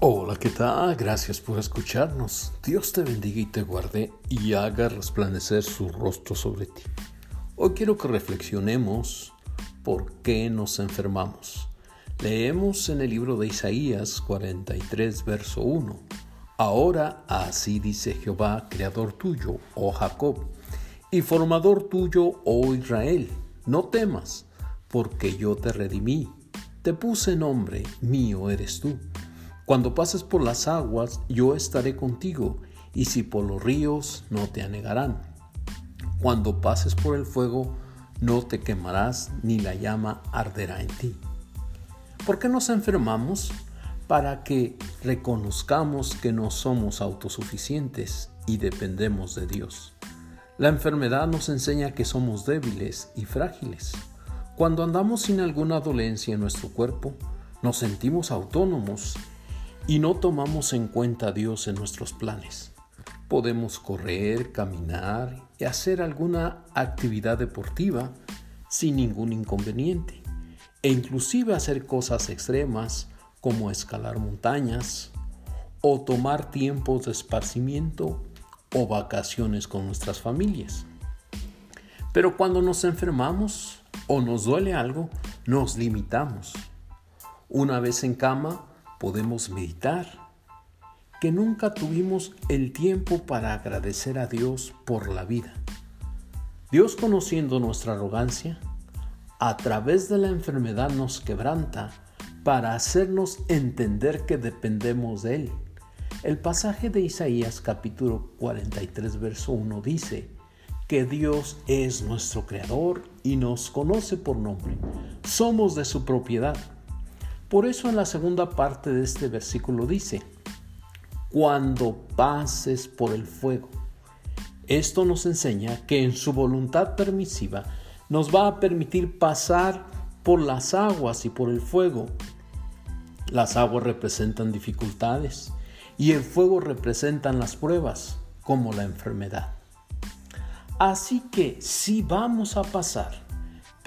Hola, ¿qué tal? Gracias por escucharnos. Dios te bendiga y te guarde y haga resplandecer su rostro sobre ti. Hoy quiero que reflexionemos por qué nos enfermamos. Leemos en el libro de Isaías 43, verso 1. Ahora así dice Jehová, creador tuyo, oh Jacob, y formador tuyo, oh Israel. No temas, porque yo te redimí. Te puse nombre, mío eres tú. Cuando pases por las aguas, yo estaré contigo, y si por los ríos, no te anegarán. Cuando pases por el fuego, no te quemarás, ni la llama arderá en ti. ¿Por qué nos enfermamos? Para que reconozcamos que no somos autosuficientes y dependemos de Dios. La enfermedad nos enseña que somos débiles y frágiles. Cuando andamos sin alguna dolencia en nuestro cuerpo, nos sentimos autónomos y no tomamos en cuenta a Dios en nuestros planes. Podemos correr, caminar y hacer alguna actividad deportiva sin ningún inconveniente e inclusive hacer cosas extremas como escalar montañas o tomar tiempos de esparcimiento o vacaciones con nuestras familias. Pero cuando nos enfermamos o nos duele algo, nos limitamos. Una vez en cama, podemos meditar que nunca tuvimos el tiempo para agradecer a Dios por la vida. Dios conociendo nuestra arrogancia, a través de la enfermedad nos quebranta para hacernos entender que dependemos de Él. El pasaje de Isaías capítulo 43 verso 1 dice que Dios es nuestro creador y nos conoce por nombre. Somos de su propiedad por eso en la segunda parte de este versículo dice, cuando pases por el fuego. Esto nos enseña que en su voluntad permisiva nos va a permitir pasar por las aguas y por el fuego. Las aguas representan dificultades y el fuego representan las pruebas, como la enfermedad. Así que si vamos a pasar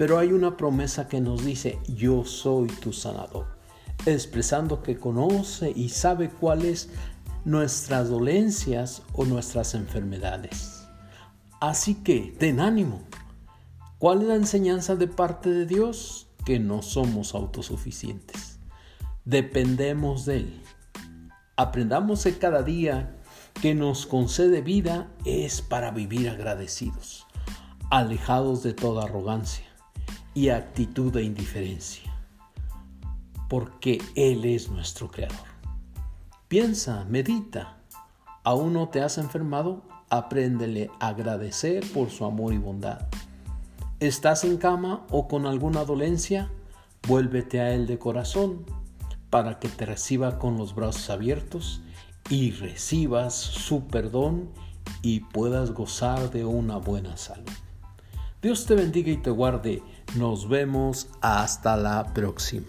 pero hay una promesa que nos dice, yo soy tu sanador, expresando que conoce y sabe cuáles nuestras dolencias o nuestras enfermedades. Así que, ten ánimo. ¿Cuál es la enseñanza de parte de Dios? Que no somos autosuficientes. Dependemos de Él. Aprendamos que cada día que nos concede vida es para vivir agradecidos, alejados de toda arrogancia y actitud de indiferencia, porque Él es nuestro Creador. Piensa, medita, ¿aún no te has enfermado? Apréndele a agradecer por su amor y bondad. ¿Estás en cama o con alguna dolencia? Vuélvete a Él de corazón para que te reciba con los brazos abiertos y recibas su perdón y puedas gozar de una buena salud. Dios te bendiga y te guarde. Nos vemos hasta la próxima.